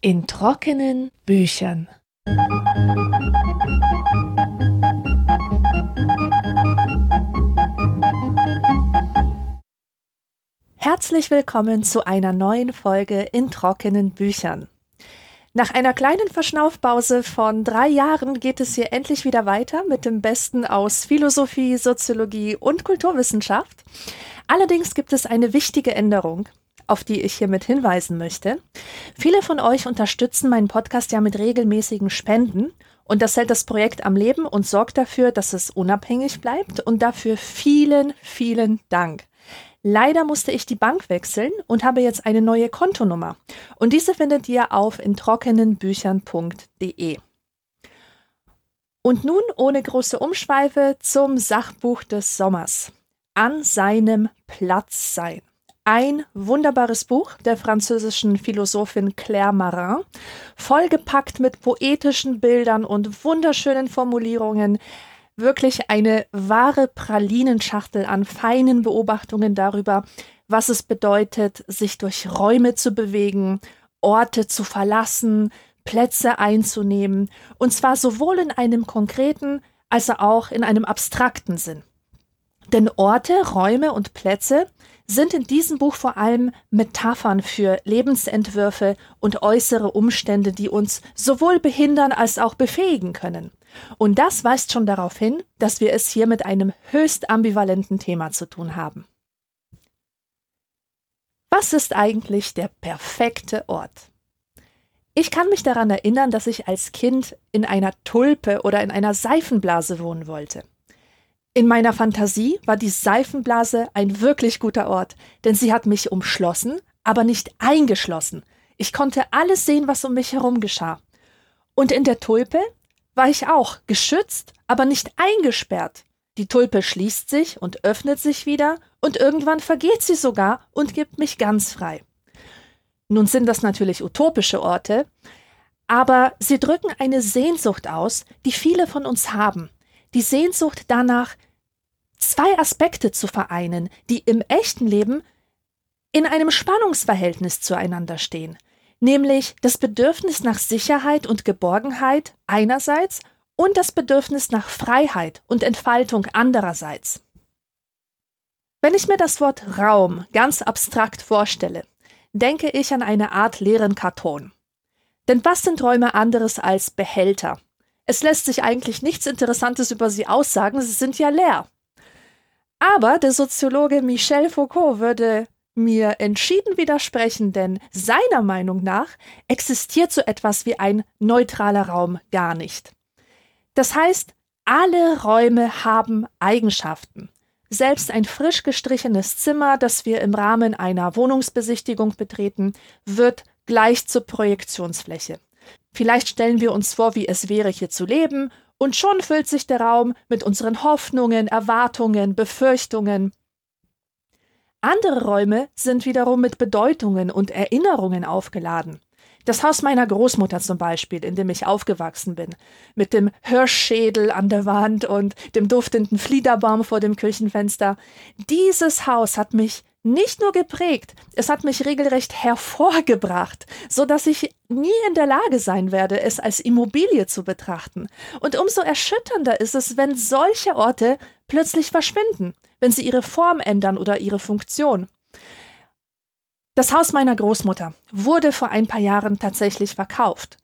In trockenen Büchern. Herzlich willkommen zu einer neuen Folge in trockenen Büchern. Nach einer kleinen Verschnaufpause von drei Jahren geht es hier endlich wieder weiter mit dem Besten aus Philosophie, Soziologie und Kulturwissenschaft. Allerdings gibt es eine wichtige Änderung, auf die ich hiermit hinweisen möchte. Viele von euch unterstützen meinen Podcast ja mit regelmäßigen Spenden und das hält das Projekt am Leben und sorgt dafür, dass es unabhängig bleibt und dafür vielen, vielen Dank. Leider musste ich die Bank wechseln und habe jetzt eine neue Kontonummer. Und diese findet ihr auf introckenenbüchern.de. Und nun ohne große Umschweife zum Sachbuch des Sommers. An seinem Platz sein. Ein wunderbares Buch der französischen Philosophin Claire Marin, vollgepackt mit poetischen Bildern und wunderschönen Formulierungen, wirklich eine wahre Pralinenschachtel an feinen Beobachtungen darüber, was es bedeutet, sich durch Räume zu bewegen, Orte zu verlassen, Plätze einzunehmen, und zwar sowohl in einem konkreten als auch in einem abstrakten Sinn. Denn Orte, Räume und Plätze sind in diesem Buch vor allem Metaphern für Lebensentwürfe und äußere Umstände, die uns sowohl behindern als auch befähigen können. Und das weist schon darauf hin, dass wir es hier mit einem höchst ambivalenten Thema zu tun haben. Was ist eigentlich der perfekte Ort? Ich kann mich daran erinnern, dass ich als Kind in einer Tulpe oder in einer Seifenblase wohnen wollte. In meiner Fantasie war die Seifenblase ein wirklich guter Ort, denn sie hat mich umschlossen, aber nicht eingeschlossen. Ich konnte alles sehen, was um mich herum geschah. Und in der Tulpe war ich auch geschützt, aber nicht eingesperrt. Die Tulpe schließt sich und öffnet sich wieder, und irgendwann vergeht sie sogar und gibt mich ganz frei. Nun sind das natürlich utopische Orte, aber sie drücken eine Sehnsucht aus, die viele von uns haben. Die Sehnsucht danach, zwei Aspekte zu vereinen, die im echten Leben in einem Spannungsverhältnis zueinander stehen nämlich das Bedürfnis nach Sicherheit und Geborgenheit einerseits und das Bedürfnis nach Freiheit und Entfaltung andererseits. Wenn ich mir das Wort Raum ganz abstrakt vorstelle, denke ich an eine Art leeren Karton. Denn was sind Räume anderes als Behälter? Es lässt sich eigentlich nichts Interessantes über sie aussagen, sie sind ja leer. Aber der Soziologe Michel Foucault würde mir entschieden widersprechen, denn seiner Meinung nach existiert so etwas wie ein neutraler Raum gar nicht. Das heißt, alle Räume haben Eigenschaften. Selbst ein frisch gestrichenes Zimmer, das wir im Rahmen einer Wohnungsbesichtigung betreten, wird gleich zur Projektionsfläche. Vielleicht stellen wir uns vor, wie es wäre, hier zu leben, und schon füllt sich der Raum mit unseren Hoffnungen, Erwartungen, Befürchtungen. Andere Räume sind wiederum mit Bedeutungen und Erinnerungen aufgeladen. Das Haus meiner Großmutter zum Beispiel, in dem ich aufgewachsen bin, mit dem Hirschschädel an der Wand und dem duftenden Fliederbaum vor dem Küchenfenster. Dieses Haus hat mich nicht nur geprägt, es hat mich regelrecht hervorgebracht, so dass ich nie in der Lage sein werde, es als Immobilie zu betrachten. Und umso erschütternder ist es, wenn solche Orte plötzlich verschwinden, wenn sie ihre Form ändern oder ihre Funktion. Das Haus meiner Großmutter wurde vor ein paar Jahren tatsächlich verkauft.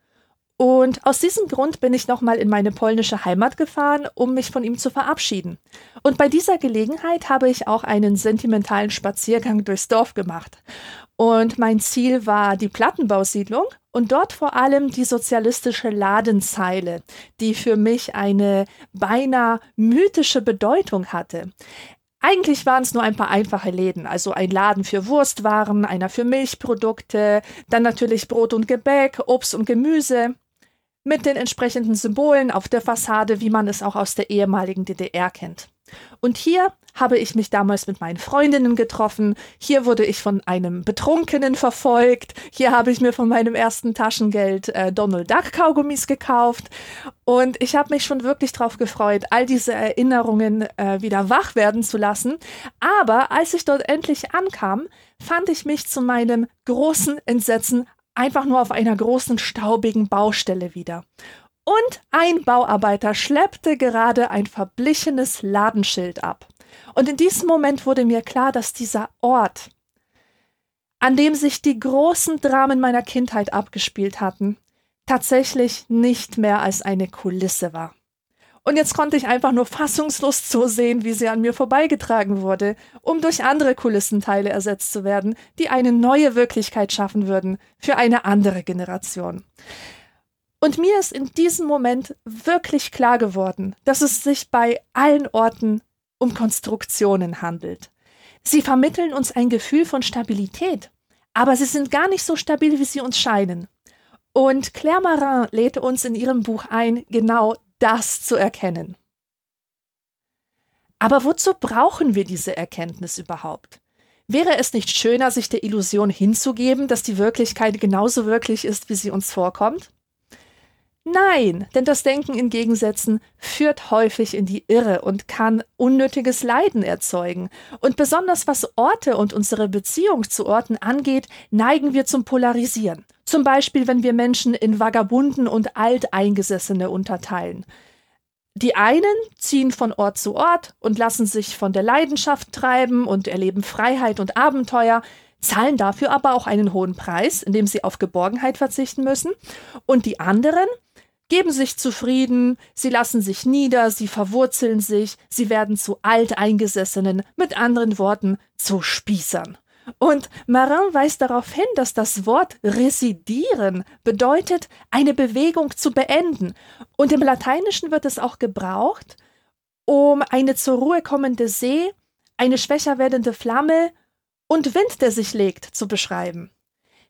Und aus diesem Grund bin ich nochmal in meine polnische Heimat gefahren, um mich von ihm zu verabschieden. Und bei dieser Gelegenheit habe ich auch einen sentimentalen Spaziergang durchs Dorf gemacht. Und mein Ziel war die Plattenbausiedlung und dort vor allem die sozialistische Ladenzeile, die für mich eine beinahe mythische Bedeutung hatte. Eigentlich waren es nur ein paar einfache Läden, also ein Laden für Wurstwaren, einer für Milchprodukte, dann natürlich Brot und Gebäck, Obst und Gemüse mit den entsprechenden Symbolen auf der Fassade, wie man es auch aus der ehemaligen DDR kennt. Und hier habe ich mich damals mit meinen Freundinnen getroffen. Hier wurde ich von einem Betrunkenen verfolgt. Hier habe ich mir von meinem ersten Taschengeld äh, Donald Duck Kaugummis gekauft. Und ich habe mich schon wirklich darauf gefreut, all diese Erinnerungen äh, wieder wach werden zu lassen. Aber als ich dort endlich ankam, fand ich mich zu meinem großen Entsetzen einfach nur auf einer großen staubigen Baustelle wieder. Und ein Bauarbeiter schleppte gerade ein verblichenes Ladenschild ab. Und in diesem Moment wurde mir klar, dass dieser Ort, an dem sich die großen Dramen meiner Kindheit abgespielt hatten, tatsächlich nicht mehr als eine Kulisse war. Und jetzt konnte ich einfach nur fassungslos zusehen, wie sie an mir vorbeigetragen wurde, um durch andere Kulissenteile ersetzt zu werden, die eine neue Wirklichkeit schaffen würden für eine andere Generation. Und mir ist in diesem Moment wirklich klar geworden, dass es sich bei allen Orten um Konstruktionen handelt. Sie vermitteln uns ein Gefühl von Stabilität, aber sie sind gar nicht so stabil, wie sie uns scheinen. Und Claire Marin lädt uns in ihrem Buch ein, genau das zu erkennen. Aber wozu brauchen wir diese Erkenntnis überhaupt? Wäre es nicht schöner, sich der Illusion hinzugeben, dass die Wirklichkeit genauso wirklich ist, wie sie uns vorkommt? Nein, denn das Denken in Gegensätzen führt häufig in die Irre und kann unnötiges Leiden erzeugen. Und besonders was Orte und unsere Beziehung zu Orten angeht, neigen wir zum Polarisieren. Zum Beispiel, wenn wir Menschen in Vagabunden und Alteingesessene unterteilen. Die einen ziehen von Ort zu Ort und lassen sich von der Leidenschaft treiben und erleben Freiheit und Abenteuer, zahlen dafür aber auch einen hohen Preis, indem sie auf Geborgenheit verzichten müssen. Und die anderen geben sich zufrieden, sie lassen sich nieder, sie verwurzeln sich, sie werden zu Alteingesessenen, mit anderen Worten zu Spießern. Und Marin weist darauf hin, dass das Wort residieren bedeutet, eine Bewegung zu beenden. Und im Lateinischen wird es auch gebraucht, um eine zur Ruhe kommende See, eine schwächer werdende Flamme und Wind, der sich legt, zu beschreiben.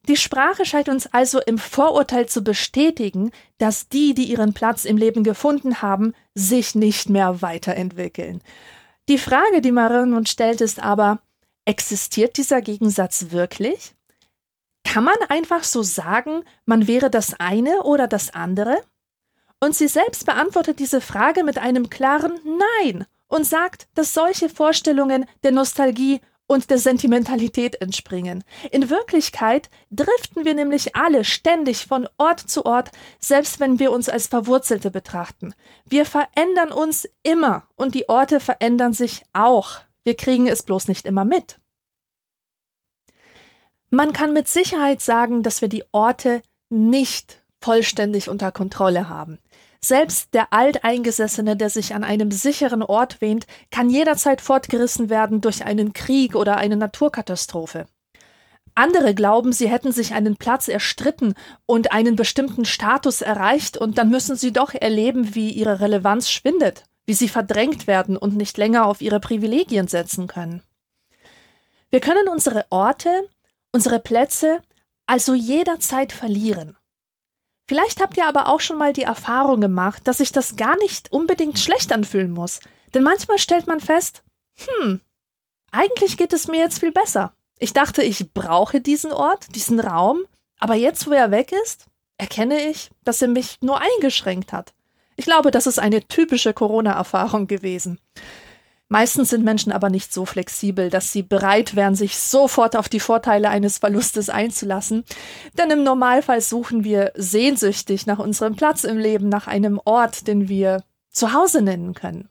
Die Sprache scheint uns also im Vorurteil zu bestätigen, dass die, die ihren Platz im Leben gefunden haben, sich nicht mehr weiterentwickeln. Die Frage, die Marin uns stellt, ist aber, existiert dieser Gegensatz wirklich? Kann man einfach so sagen, man wäre das eine oder das andere? Und sie selbst beantwortet diese Frage mit einem klaren Nein und sagt, dass solche Vorstellungen der Nostalgie und der Sentimentalität entspringen. In Wirklichkeit driften wir nämlich alle ständig von Ort zu Ort, selbst wenn wir uns als Verwurzelte betrachten. Wir verändern uns immer und die Orte verändern sich auch. Wir kriegen es bloß nicht immer mit. Man kann mit Sicherheit sagen, dass wir die Orte nicht vollständig unter Kontrolle haben. Selbst der Alteingesessene, der sich an einem sicheren Ort wähnt, kann jederzeit fortgerissen werden durch einen Krieg oder eine Naturkatastrophe. Andere glauben, sie hätten sich einen Platz erstritten und einen bestimmten Status erreicht, und dann müssen sie doch erleben, wie ihre Relevanz schwindet, wie sie verdrängt werden und nicht länger auf ihre Privilegien setzen können. Wir können unsere Orte, unsere Plätze also jederzeit verlieren. Vielleicht habt ihr aber auch schon mal die Erfahrung gemacht, dass sich das gar nicht unbedingt schlecht anfühlen muss. Denn manchmal stellt man fest, hm, eigentlich geht es mir jetzt viel besser. Ich dachte, ich brauche diesen Ort, diesen Raum, aber jetzt, wo er weg ist, erkenne ich, dass er mich nur eingeschränkt hat. Ich glaube, das ist eine typische Corona-Erfahrung gewesen. Meistens sind Menschen aber nicht so flexibel, dass sie bereit wären, sich sofort auf die Vorteile eines Verlustes einzulassen. Denn im Normalfall suchen wir sehnsüchtig nach unserem Platz im Leben, nach einem Ort, den wir zu Hause nennen können.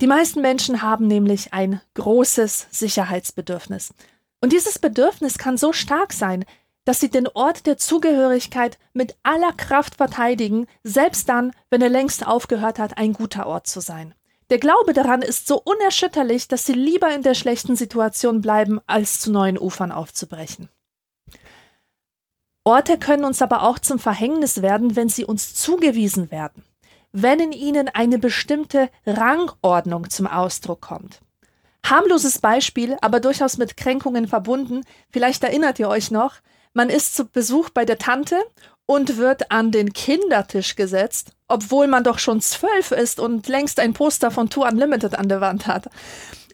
Die meisten Menschen haben nämlich ein großes Sicherheitsbedürfnis. Und dieses Bedürfnis kann so stark sein, dass sie den Ort der Zugehörigkeit mit aller Kraft verteidigen, selbst dann, wenn er längst aufgehört hat, ein guter Ort zu sein. Der Glaube daran ist so unerschütterlich, dass sie lieber in der schlechten Situation bleiben, als zu neuen Ufern aufzubrechen. Orte können uns aber auch zum Verhängnis werden, wenn sie uns zugewiesen werden, wenn in ihnen eine bestimmte Rangordnung zum Ausdruck kommt. Harmloses Beispiel, aber durchaus mit Kränkungen verbunden, vielleicht erinnert ihr euch noch, man ist zu Besuch bei der Tante und wird an den Kindertisch gesetzt, obwohl man doch schon zwölf ist und längst ein Poster von Two Unlimited an der Wand hat.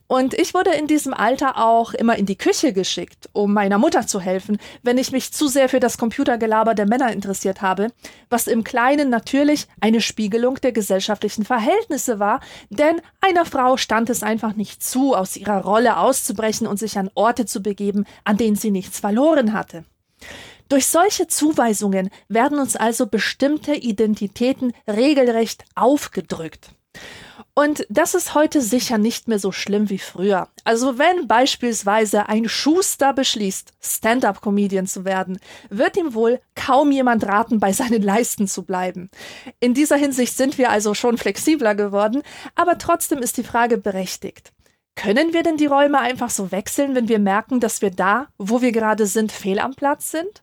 Und ich wurde in diesem Alter auch immer in die Küche geschickt, um meiner Mutter zu helfen, wenn ich mich zu sehr für das Computergelaber der Männer interessiert habe, was im Kleinen natürlich eine Spiegelung der gesellschaftlichen Verhältnisse war, denn einer Frau stand es einfach nicht zu, aus ihrer Rolle auszubrechen und sich an Orte zu begeben, an denen sie nichts verloren hatte. Durch solche Zuweisungen werden uns also bestimmte Identitäten regelrecht aufgedrückt. Und das ist heute sicher nicht mehr so schlimm wie früher. Also wenn beispielsweise ein Schuster beschließt, Stand-up-Comedian zu werden, wird ihm wohl kaum jemand raten, bei seinen Leisten zu bleiben. In dieser Hinsicht sind wir also schon flexibler geworden, aber trotzdem ist die Frage berechtigt. Können wir denn die Räume einfach so wechseln, wenn wir merken, dass wir da, wo wir gerade sind, fehl am Platz sind?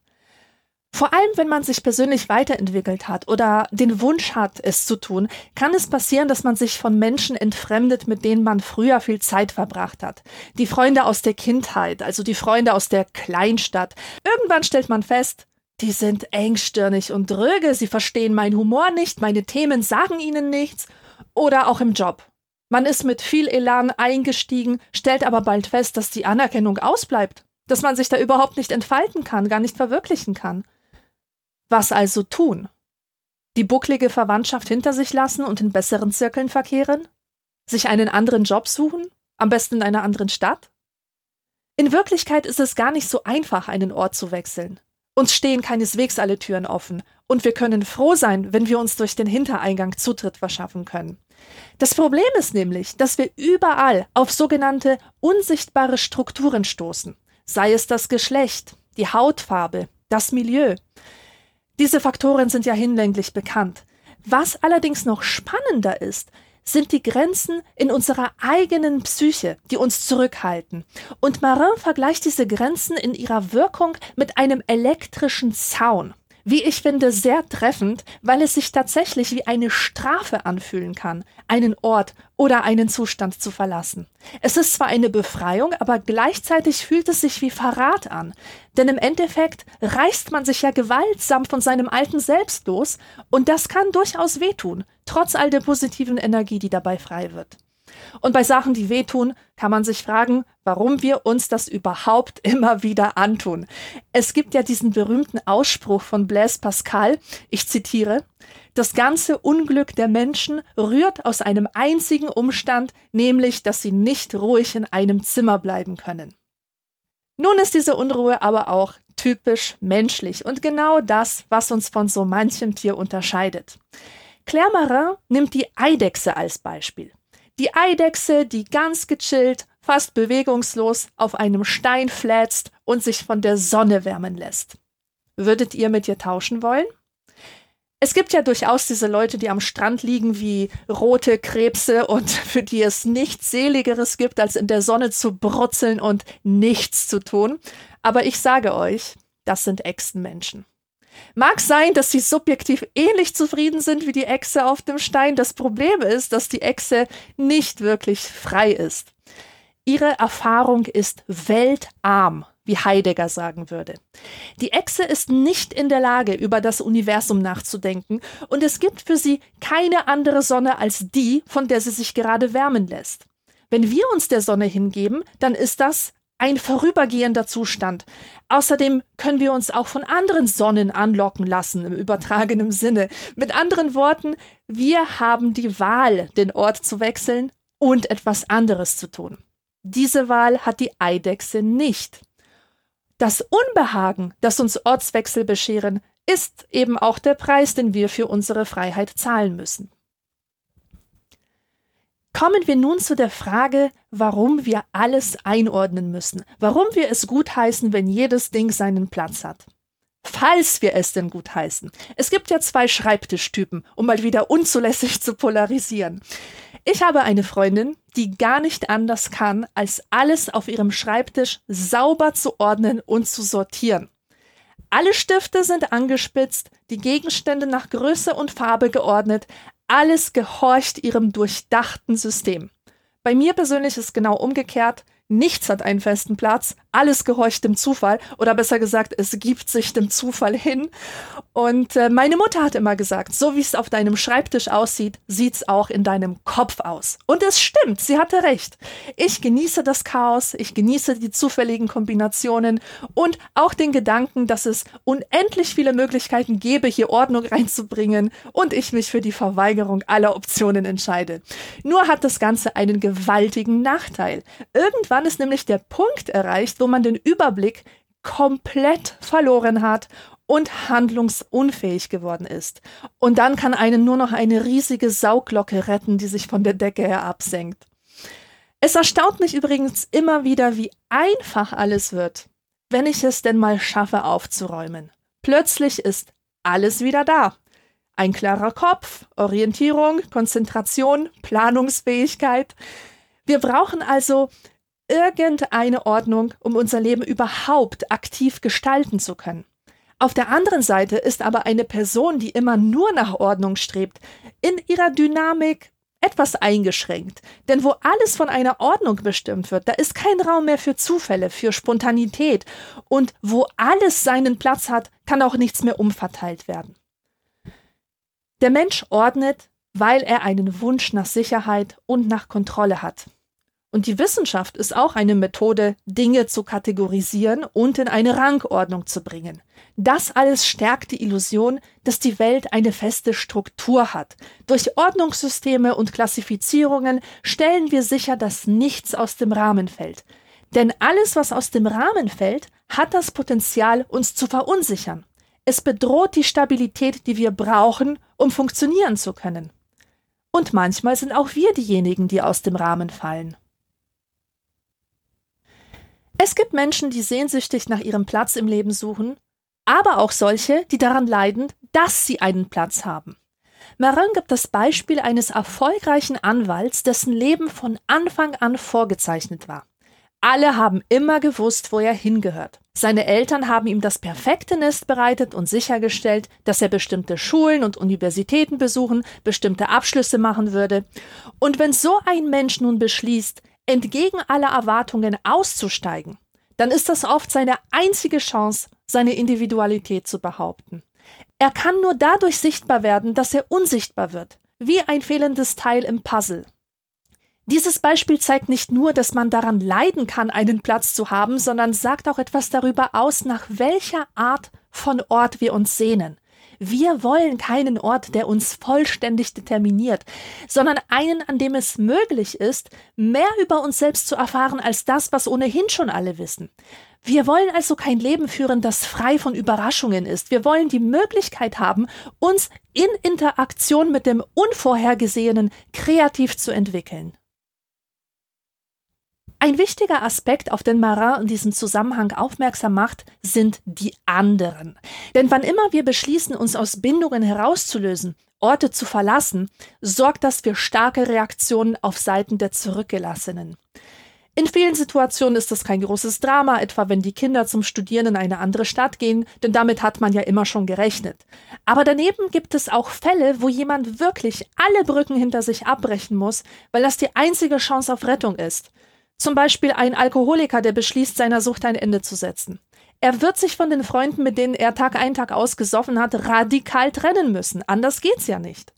Vor allem, wenn man sich persönlich weiterentwickelt hat oder den Wunsch hat, es zu tun, kann es passieren, dass man sich von Menschen entfremdet, mit denen man früher viel Zeit verbracht hat. Die Freunde aus der Kindheit, also die Freunde aus der Kleinstadt. Irgendwann stellt man fest, die sind engstirnig und dröge, sie verstehen meinen Humor nicht, meine Themen sagen ihnen nichts. Oder auch im Job. Man ist mit viel Elan eingestiegen, stellt aber bald fest, dass die Anerkennung ausbleibt, dass man sich da überhaupt nicht entfalten kann, gar nicht verwirklichen kann. Was also tun? Die bucklige Verwandtschaft hinter sich lassen und in besseren Zirkeln verkehren? Sich einen anderen Job suchen? Am besten in einer anderen Stadt? In Wirklichkeit ist es gar nicht so einfach, einen Ort zu wechseln. Uns stehen keineswegs alle Türen offen, und wir können froh sein, wenn wir uns durch den Hintereingang Zutritt verschaffen können. Das Problem ist nämlich, dass wir überall auf sogenannte unsichtbare Strukturen stoßen, sei es das Geschlecht, die Hautfarbe, das Milieu. Diese Faktoren sind ja hinlänglich bekannt. Was allerdings noch spannender ist, sind die Grenzen in unserer eigenen Psyche, die uns zurückhalten. Und Marin vergleicht diese Grenzen in ihrer Wirkung mit einem elektrischen Zaun wie ich finde, sehr treffend, weil es sich tatsächlich wie eine Strafe anfühlen kann, einen Ort oder einen Zustand zu verlassen. Es ist zwar eine Befreiung, aber gleichzeitig fühlt es sich wie Verrat an, denn im Endeffekt reißt man sich ja gewaltsam von seinem alten Selbst los, und das kann durchaus wehtun, trotz all der positiven Energie, die dabei frei wird. Und bei Sachen, die wehtun, kann man sich fragen, warum wir uns das überhaupt immer wieder antun. Es gibt ja diesen berühmten Ausspruch von Blaise Pascal, ich zitiere, das ganze Unglück der Menschen rührt aus einem einzigen Umstand, nämlich, dass sie nicht ruhig in einem Zimmer bleiben können. Nun ist diese Unruhe aber auch typisch menschlich und genau das, was uns von so manchem Tier unterscheidet. Claire Marin nimmt die Eidechse als Beispiel. Die Eidechse, die ganz gechillt, fast bewegungslos auf einem Stein flätzt und sich von der Sonne wärmen lässt. Würdet ihr mit ihr tauschen wollen? Es gibt ja durchaus diese Leute, die am Strand liegen wie rote Krebse und für die es nichts Seligeres gibt, als in der Sonne zu brutzeln und nichts zu tun. Aber ich sage euch, das sind Echsenmenschen. Mag sein, dass sie subjektiv ähnlich zufrieden sind wie die Echse auf dem Stein. Das Problem ist, dass die Echse nicht wirklich frei ist. Ihre Erfahrung ist weltarm, wie Heidegger sagen würde. Die Echse ist nicht in der Lage, über das Universum nachzudenken, und es gibt für sie keine andere Sonne als die, von der sie sich gerade wärmen lässt. Wenn wir uns der Sonne hingeben, dann ist das ein vorübergehender Zustand. Außerdem können wir uns auch von anderen Sonnen anlocken lassen, im übertragenen Sinne. Mit anderen Worten, wir haben die Wahl, den Ort zu wechseln und etwas anderes zu tun. Diese Wahl hat die Eidechse nicht. Das Unbehagen, das uns Ortswechsel bescheren, ist eben auch der Preis, den wir für unsere Freiheit zahlen müssen. Kommen wir nun zu der Frage, warum wir alles einordnen müssen, warum wir es gutheißen, wenn jedes Ding seinen Platz hat. Falls wir es denn gutheißen. Es gibt ja zwei Schreibtischtypen, um mal wieder unzulässig zu polarisieren. Ich habe eine Freundin, die gar nicht anders kann, als alles auf ihrem Schreibtisch sauber zu ordnen und zu sortieren. Alle Stifte sind angespitzt, die Gegenstände nach Größe und Farbe geordnet, alles gehorcht ihrem durchdachten System. Bei mir persönlich ist genau umgekehrt. Nichts hat einen festen Platz, alles gehorcht dem Zufall oder besser gesagt, es gibt sich dem Zufall hin. Und äh, meine Mutter hat immer gesagt, so wie es auf deinem Schreibtisch aussieht, sieht's auch in deinem Kopf aus. Und es stimmt, sie hatte recht. Ich genieße das Chaos, ich genieße die zufälligen Kombinationen und auch den Gedanken, dass es unendlich viele Möglichkeiten gäbe, hier Ordnung reinzubringen und ich mich für die Verweigerung aller Optionen entscheide. Nur hat das Ganze einen gewaltigen Nachteil. Irgendwann ist nämlich der Punkt erreicht, wo man den Überblick komplett verloren hat und handlungsunfähig geworden ist. Und dann kann einen nur noch eine riesige Sauglocke retten, die sich von der Decke her absenkt. Es erstaunt mich übrigens immer wieder, wie einfach alles wird, wenn ich es denn mal schaffe aufzuräumen. Plötzlich ist alles wieder da. Ein klarer Kopf, Orientierung, Konzentration, Planungsfähigkeit. Wir brauchen also irgendeine Ordnung, um unser Leben überhaupt aktiv gestalten zu können. Auf der anderen Seite ist aber eine Person, die immer nur nach Ordnung strebt, in ihrer Dynamik etwas eingeschränkt. Denn wo alles von einer Ordnung bestimmt wird, da ist kein Raum mehr für Zufälle, für Spontanität. Und wo alles seinen Platz hat, kann auch nichts mehr umverteilt werden. Der Mensch ordnet, weil er einen Wunsch nach Sicherheit und nach Kontrolle hat. Und die Wissenschaft ist auch eine Methode, Dinge zu kategorisieren und in eine Rangordnung zu bringen. Das alles stärkt die Illusion, dass die Welt eine feste Struktur hat. Durch Ordnungssysteme und Klassifizierungen stellen wir sicher, dass nichts aus dem Rahmen fällt. Denn alles, was aus dem Rahmen fällt, hat das Potenzial, uns zu verunsichern. Es bedroht die Stabilität, die wir brauchen, um funktionieren zu können. Und manchmal sind auch wir diejenigen, die aus dem Rahmen fallen. Es gibt Menschen, die sehnsüchtig nach ihrem Platz im Leben suchen, aber auch solche, die daran leiden, dass sie einen Platz haben. Marin gibt das Beispiel eines erfolgreichen Anwalts, dessen Leben von Anfang an vorgezeichnet war. Alle haben immer gewusst, wo er hingehört. Seine Eltern haben ihm das perfekte Nest bereitet und sichergestellt, dass er bestimmte Schulen und Universitäten besuchen, bestimmte Abschlüsse machen würde. Und wenn so ein Mensch nun beschließt, entgegen aller Erwartungen auszusteigen, dann ist das oft seine einzige Chance, seine Individualität zu behaupten. Er kann nur dadurch sichtbar werden, dass er unsichtbar wird, wie ein fehlendes Teil im Puzzle. Dieses Beispiel zeigt nicht nur, dass man daran leiden kann, einen Platz zu haben, sondern sagt auch etwas darüber aus, nach welcher Art von Ort wir uns sehnen. Wir wollen keinen Ort, der uns vollständig determiniert, sondern einen, an dem es möglich ist, mehr über uns selbst zu erfahren als das, was ohnehin schon alle wissen. Wir wollen also kein Leben führen, das frei von Überraschungen ist. Wir wollen die Möglichkeit haben, uns in Interaktion mit dem Unvorhergesehenen kreativ zu entwickeln. Ein wichtiger Aspekt, auf den Marin in diesem Zusammenhang aufmerksam macht, sind die anderen. Denn wann immer wir beschließen, uns aus Bindungen herauszulösen, Orte zu verlassen, sorgt das für starke Reaktionen auf Seiten der Zurückgelassenen. In vielen Situationen ist das kein großes Drama, etwa wenn die Kinder zum Studieren in eine andere Stadt gehen, denn damit hat man ja immer schon gerechnet. Aber daneben gibt es auch Fälle, wo jemand wirklich alle Brücken hinter sich abbrechen muss, weil das die einzige Chance auf Rettung ist. Zum Beispiel ein Alkoholiker, der beschließt, seiner Sucht ein Ende zu setzen. Er wird sich von den Freunden, mit denen er Tag ein, Tag aus gesoffen hat, radikal trennen müssen. Anders geht's ja nicht.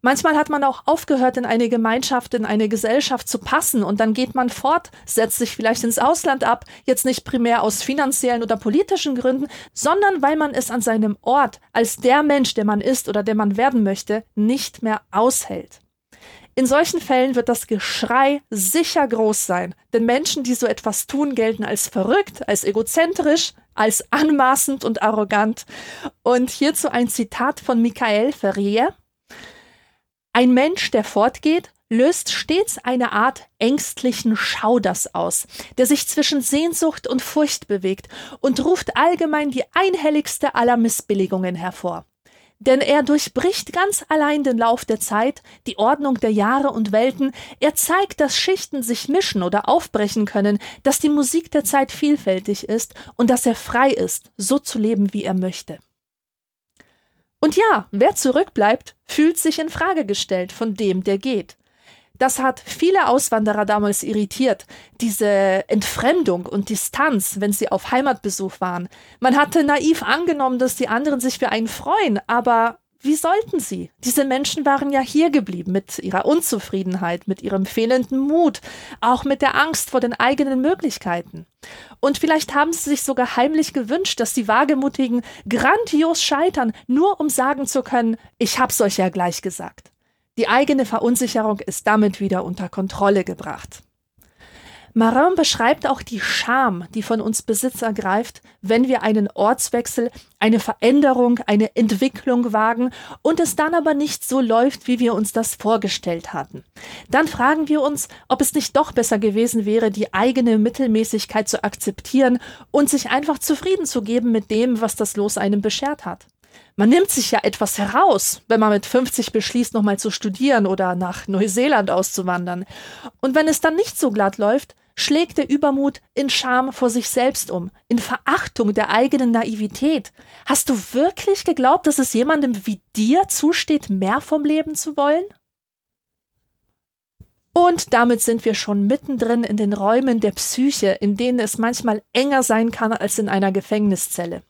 Manchmal hat man auch aufgehört, in eine Gemeinschaft, in eine Gesellschaft zu passen und dann geht man fort, setzt sich vielleicht ins Ausland ab, jetzt nicht primär aus finanziellen oder politischen Gründen, sondern weil man es an seinem Ort als der Mensch, der man ist oder der man werden möchte, nicht mehr aushält. In solchen Fällen wird das Geschrei sicher groß sein, denn Menschen, die so etwas tun, gelten als verrückt, als egozentrisch, als anmaßend und arrogant. Und hierzu ein Zitat von Michael Ferrier. Ein Mensch, der fortgeht, löst stets eine Art ängstlichen Schauders aus, der sich zwischen Sehnsucht und Furcht bewegt und ruft allgemein die einhelligste aller Missbilligungen hervor denn er durchbricht ganz allein den Lauf der Zeit, die Ordnung der Jahre und Welten, er zeigt, dass Schichten sich mischen oder aufbrechen können, dass die Musik der Zeit vielfältig ist und dass er frei ist, so zu leben, wie er möchte. Und ja, wer zurückbleibt, fühlt sich in Frage gestellt von dem, der geht. Das hat viele Auswanderer damals irritiert, diese Entfremdung und Distanz, wenn sie auf Heimatbesuch waren. Man hatte naiv angenommen, dass die anderen sich für einen freuen, aber wie sollten sie? Diese Menschen waren ja hier geblieben mit ihrer Unzufriedenheit, mit ihrem fehlenden Mut, auch mit der Angst vor den eigenen Möglichkeiten. Und vielleicht haben sie sich sogar heimlich gewünscht, dass die Wagemutigen grandios scheitern, nur um sagen zu können, ich hab's euch ja gleich gesagt. Die eigene Verunsicherung ist damit wieder unter Kontrolle gebracht. Marin beschreibt auch die Scham, die von uns Besitz ergreift, wenn wir einen Ortswechsel, eine Veränderung, eine Entwicklung wagen und es dann aber nicht so läuft, wie wir uns das vorgestellt hatten. Dann fragen wir uns, ob es nicht doch besser gewesen wäre, die eigene Mittelmäßigkeit zu akzeptieren und sich einfach zufrieden zu geben mit dem, was das Los einem beschert hat. Man nimmt sich ja etwas heraus, wenn man mit 50 beschließt, nochmal zu studieren oder nach Neuseeland auszuwandern. Und wenn es dann nicht so glatt läuft, schlägt der Übermut in Scham vor sich selbst um, in Verachtung der eigenen Naivität. Hast du wirklich geglaubt, dass es jemandem wie dir zusteht, mehr vom Leben zu wollen? Und damit sind wir schon mittendrin in den Räumen der Psyche, in denen es manchmal enger sein kann als in einer Gefängniszelle.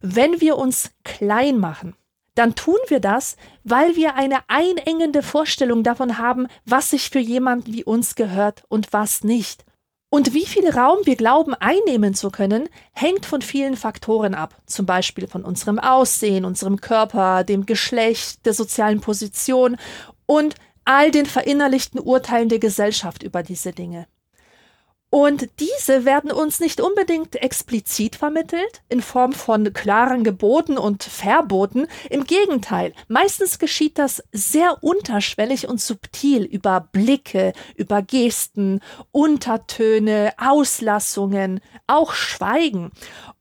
Wenn wir uns klein machen, dann tun wir das, weil wir eine einengende Vorstellung davon haben, was sich für jemanden wie uns gehört und was nicht. Und wie viel Raum wir glauben einnehmen zu können, hängt von vielen Faktoren ab, zum Beispiel von unserem Aussehen, unserem Körper, dem Geschlecht, der sozialen Position und all den verinnerlichten Urteilen der Gesellschaft über diese Dinge. Und diese werden uns nicht unbedingt explizit vermittelt, in Form von klaren Geboten und Verboten. Im Gegenteil, meistens geschieht das sehr unterschwellig und subtil über Blicke, über Gesten, Untertöne, Auslassungen, auch Schweigen.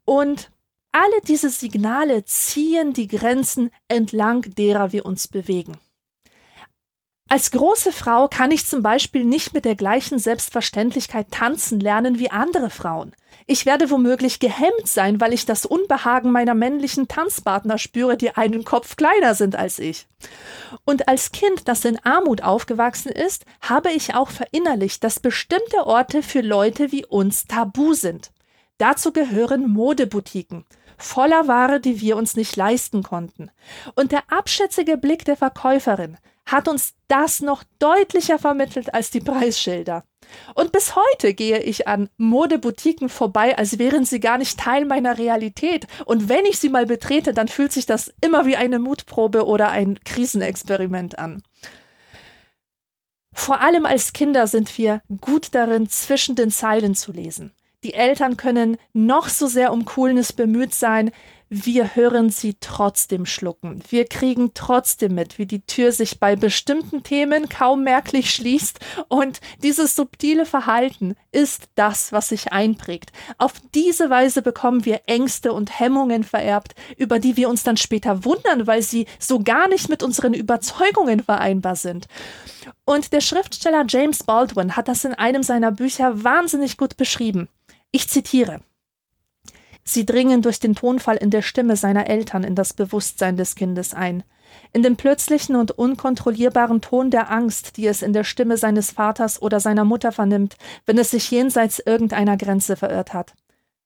Und alle diese Signale ziehen die Grenzen entlang derer wir uns bewegen. Als große Frau kann ich zum Beispiel nicht mit der gleichen Selbstverständlichkeit tanzen lernen wie andere Frauen. Ich werde womöglich gehemmt sein, weil ich das Unbehagen meiner männlichen Tanzpartner spüre, die einen Kopf kleiner sind als ich. Und als Kind, das in Armut aufgewachsen ist, habe ich auch verinnerlicht, dass bestimmte Orte für Leute wie uns tabu sind. Dazu gehören Modeboutiquen voller Ware, die wir uns nicht leisten konnten. Und der abschätzige Blick der Verkäuferin hat uns das noch deutlicher vermittelt als die Preisschilder. Und bis heute gehe ich an Modeboutiquen vorbei, als wären sie gar nicht Teil meiner Realität. Und wenn ich sie mal betrete, dann fühlt sich das immer wie eine Mutprobe oder ein Krisenexperiment an. Vor allem als Kinder sind wir gut darin, zwischen den Zeilen zu lesen. Die Eltern können noch so sehr um Coolness bemüht sein, wir hören sie trotzdem schlucken. Wir kriegen trotzdem mit, wie die Tür sich bei bestimmten Themen kaum merklich schließt und dieses subtile Verhalten ist das, was sich einprägt. Auf diese Weise bekommen wir Ängste und Hemmungen vererbt, über die wir uns dann später wundern, weil sie so gar nicht mit unseren Überzeugungen vereinbar sind. Und der Schriftsteller James Baldwin hat das in einem seiner Bücher wahnsinnig gut beschrieben. Ich zitiere Sie dringen durch den Tonfall in der Stimme seiner Eltern in das Bewusstsein des Kindes ein, in dem plötzlichen und unkontrollierbaren Ton der Angst, die es in der Stimme seines Vaters oder seiner Mutter vernimmt, wenn es sich jenseits irgendeiner Grenze verirrt hat.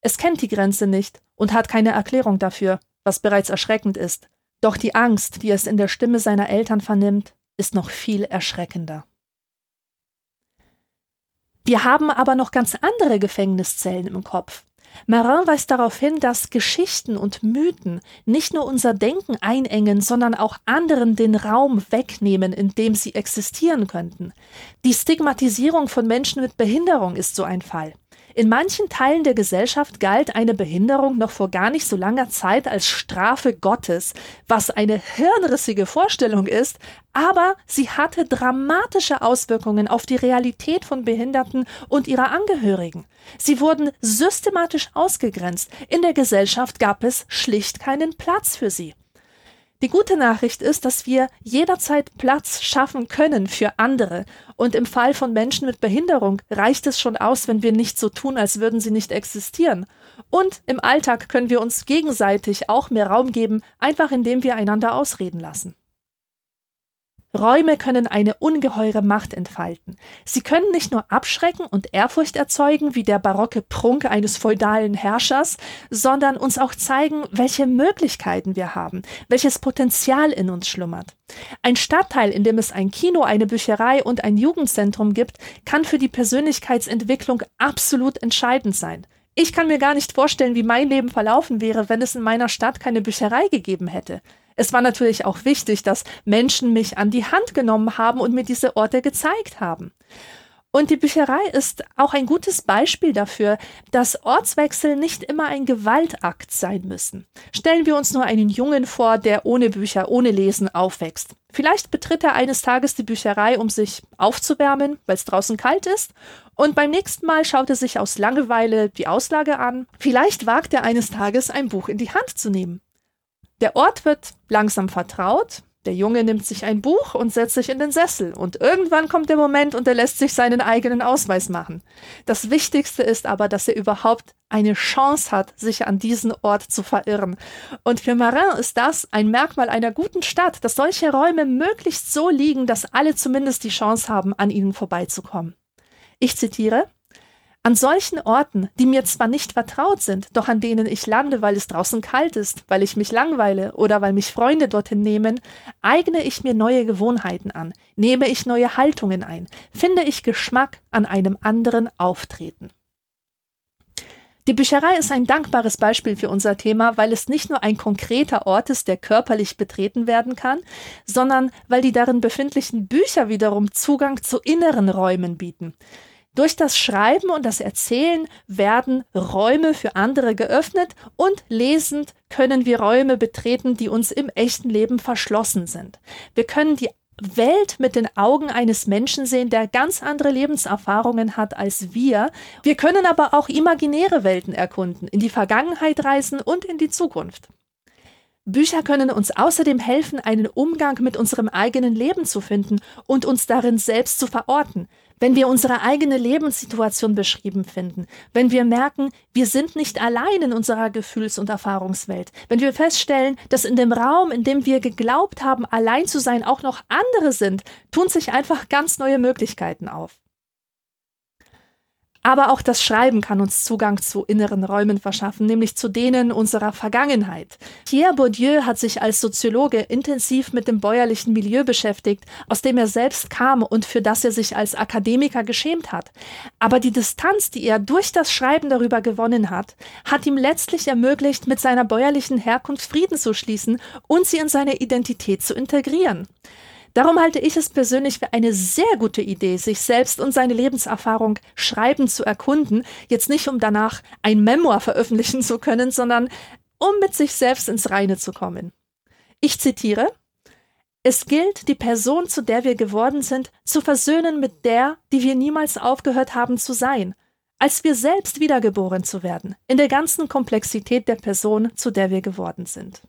Es kennt die Grenze nicht und hat keine Erklärung dafür, was bereits erschreckend ist. Doch die Angst, die es in der Stimme seiner Eltern vernimmt, ist noch viel erschreckender. Wir haben aber noch ganz andere Gefängniszellen im Kopf. Marin weist darauf hin, dass Geschichten und Mythen nicht nur unser Denken einengen, sondern auch anderen den Raum wegnehmen, in dem sie existieren könnten. Die Stigmatisierung von Menschen mit Behinderung ist so ein Fall. In manchen Teilen der Gesellschaft galt eine Behinderung noch vor gar nicht so langer Zeit als Strafe Gottes, was eine hirnrissige Vorstellung ist, aber sie hatte dramatische Auswirkungen auf die Realität von Behinderten und ihrer Angehörigen. Sie wurden systematisch ausgegrenzt, in der Gesellschaft gab es schlicht keinen Platz für sie. Die gute Nachricht ist, dass wir jederzeit Platz schaffen können für andere. Und im Fall von Menschen mit Behinderung reicht es schon aus, wenn wir nicht so tun, als würden sie nicht existieren. Und im Alltag können wir uns gegenseitig auch mehr Raum geben, einfach indem wir einander ausreden lassen. Räume können eine ungeheure Macht entfalten. Sie können nicht nur abschrecken und Ehrfurcht erzeugen, wie der barocke Prunk eines feudalen Herrschers, sondern uns auch zeigen, welche Möglichkeiten wir haben, welches Potenzial in uns schlummert. Ein Stadtteil, in dem es ein Kino, eine Bücherei und ein Jugendzentrum gibt, kann für die Persönlichkeitsentwicklung absolut entscheidend sein. Ich kann mir gar nicht vorstellen, wie mein Leben verlaufen wäre, wenn es in meiner Stadt keine Bücherei gegeben hätte. Es war natürlich auch wichtig, dass Menschen mich an die Hand genommen haben und mir diese Orte gezeigt haben. Und die Bücherei ist auch ein gutes Beispiel dafür, dass Ortswechsel nicht immer ein Gewaltakt sein müssen. Stellen wir uns nur einen Jungen vor, der ohne Bücher, ohne Lesen aufwächst. Vielleicht betritt er eines Tages die Bücherei, um sich aufzuwärmen, weil es draußen kalt ist, und beim nächsten Mal schaut er sich aus Langeweile die Auslage an. Vielleicht wagt er eines Tages ein Buch in die Hand zu nehmen. Der Ort wird langsam vertraut. Der Junge nimmt sich ein Buch und setzt sich in den Sessel. Und irgendwann kommt der Moment und er lässt sich seinen eigenen Ausweis machen. Das Wichtigste ist aber, dass er überhaupt eine Chance hat, sich an diesen Ort zu verirren. Und für Marin ist das ein Merkmal einer guten Stadt, dass solche Räume möglichst so liegen, dass alle zumindest die Chance haben, an ihnen vorbeizukommen. Ich zitiere, an solchen Orten, die mir zwar nicht vertraut sind, doch an denen ich lande, weil es draußen kalt ist, weil ich mich langweile oder weil mich Freunde dorthin nehmen, eigne ich mir neue Gewohnheiten an, nehme ich neue Haltungen ein, finde ich Geschmack an einem anderen Auftreten. Die Bücherei ist ein dankbares Beispiel für unser Thema, weil es nicht nur ein konkreter Ort ist, der körperlich betreten werden kann, sondern weil die darin befindlichen Bücher wiederum Zugang zu inneren Räumen bieten. Durch das Schreiben und das Erzählen werden Räume für andere geöffnet und lesend können wir Räume betreten, die uns im echten Leben verschlossen sind. Wir können die Welt mit den Augen eines Menschen sehen, der ganz andere Lebenserfahrungen hat als wir. Wir können aber auch imaginäre Welten erkunden, in die Vergangenheit reisen und in die Zukunft. Bücher können uns außerdem helfen, einen Umgang mit unserem eigenen Leben zu finden und uns darin selbst zu verorten. Wenn wir unsere eigene Lebenssituation beschrieben finden, wenn wir merken, wir sind nicht allein in unserer Gefühls- und Erfahrungswelt, wenn wir feststellen, dass in dem Raum, in dem wir geglaubt haben, allein zu sein, auch noch andere sind, tun sich einfach ganz neue Möglichkeiten auf. Aber auch das Schreiben kann uns Zugang zu inneren Räumen verschaffen, nämlich zu denen unserer Vergangenheit. Pierre Bourdieu hat sich als Soziologe intensiv mit dem bäuerlichen Milieu beschäftigt, aus dem er selbst kam und für das er sich als Akademiker geschämt hat. Aber die Distanz, die er durch das Schreiben darüber gewonnen hat, hat ihm letztlich ermöglicht, mit seiner bäuerlichen Herkunft Frieden zu schließen und sie in seine Identität zu integrieren. Darum halte ich es persönlich für eine sehr gute Idee, sich selbst und seine Lebenserfahrung schreiben zu erkunden, jetzt nicht um danach ein Memoir veröffentlichen zu können, sondern um mit sich selbst ins Reine zu kommen. Ich zitiere Es gilt, die Person, zu der wir geworden sind, zu versöhnen mit der, die wir niemals aufgehört haben zu sein, als wir selbst wiedergeboren zu werden, in der ganzen Komplexität der Person, zu der wir geworden sind.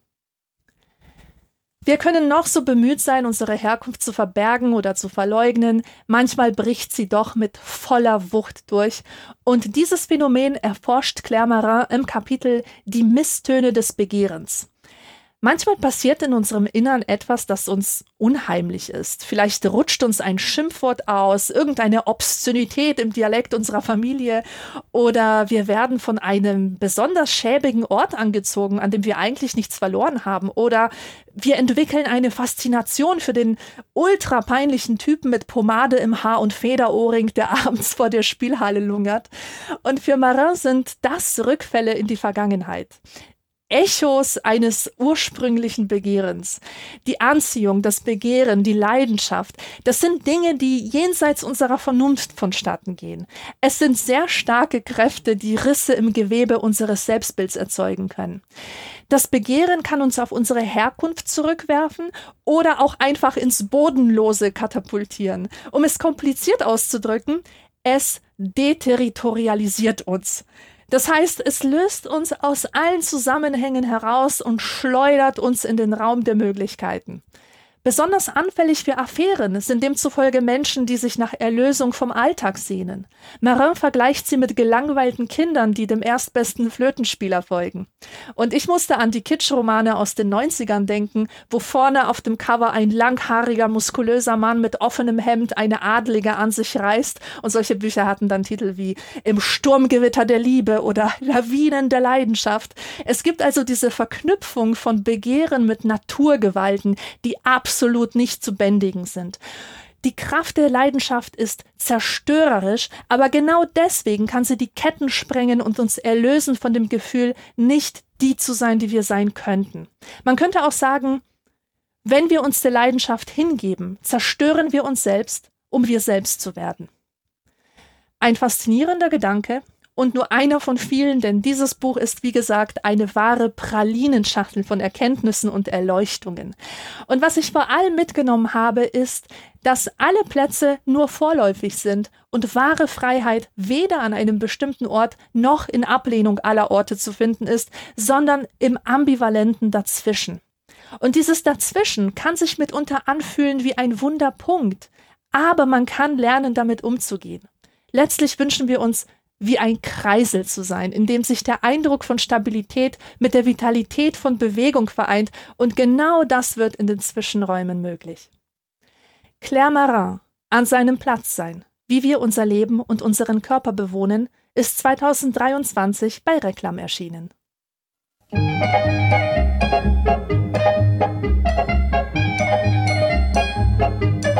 Wir können noch so bemüht sein, unsere Herkunft zu verbergen oder zu verleugnen, manchmal bricht sie doch mit voller Wucht durch. Und dieses Phänomen erforscht Claire Marin im Kapitel Die Misstöne des Begehrens. Manchmal passiert in unserem Innern etwas, das uns unheimlich ist. Vielleicht rutscht uns ein Schimpfwort aus, irgendeine Obszönität im Dialekt unserer Familie oder wir werden von einem besonders schäbigen Ort angezogen, an dem wir eigentlich nichts verloren haben oder wir entwickeln eine Faszination für den ultra peinlichen Typen mit Pomade im Haar und Federohrring, der abends vor der Spielhalle lungert. Und für Marin sind das Rückfälle in die Vergangenheit. Echos eines ursprünglichen Begehrens. Die Anziehung, das Begehren, die Leidenschaft, das sind Dinge, die jenseits unserer Vernunft vonstatten gehen. Es sind sehr starke Kräfte, die Risse im Gewebe unseres Selbstbilds erzeugen können. Das Begehren kann uns auf unsere Herkunft zurückwerfen oder auch einfach ins Bodenlose katapultieren. Um es kompliziert auszudrücken, es deterritorialisiert uns. Das heißt, es löst uns aus allen Zusammenhängen heraus und schleudert uns in den Raum der Möglichkeiten. Besonders anfällig für Affären sind demzufolge Menschen, die sich nach Erlösung vom Alltag sehnen. Marin vergleicht sie mit gelangweilten Kindern, die dem erstbesten Flötenspieler folgen. Und ich musste an die Kitschromane aus den 90ern denken, wo vorne auf dem Cover ein langhaariger, muskulöser Mann mit offenem Hemd eine Adlige an sich reißt. Und solche Bücher hatten dann Titel wie Im Sturmgewitter der Liebe oder Lawinen der Leidenschaft. Es gibt also diese Verknüpfung von Begehren mit Naturgewalten, die absolut nicht zu bändigen sind. Die Kraft der Leidenschaft ist zerstörerisch, aber genau deswegen kann sie die Ketten sprengen und uns erlösen von dem Gefühl, nicht die zu sein, die wir sein könnten. Man könnte auch sagen, wenn wir uns der Leidenschaft hingeben, zerstören wir uns selbst, um wir selbst zu werden. Ein faszinierender Gedanke, und nur einer von vielen, denn dieses Buch ist, wie gesagt, eine wahre Pralinenschachtel von Erkenntnissen und Erleuchtungen. Und was ich vor allem mitgenommen habe, ist, dass alle Plätze nur vorläufig sind und wahre Freiheit weder an einem bestimmten Ort noch in Ablehnung aller Orte zu finden ist, sondern im ambivalenten Dazwischen. Und dieses Dazwischen kann sich mitunter anfühlen wie ein Wunderpunkt, aber man kann lernen, damit umzugehen. Letztlich wünschen wir uns wie ein Kreisel zu sein, in dem sich der Eindruck von Stabilität mit der Vitalität von Bewegung vereint, und genau das wird in den Zwischenräumen möglich. Claire Marin, an seinem Platz sein, wie wir unser Leben und unseren Körper bewohnen, ist 2023 bei Reklam erschienen. Thank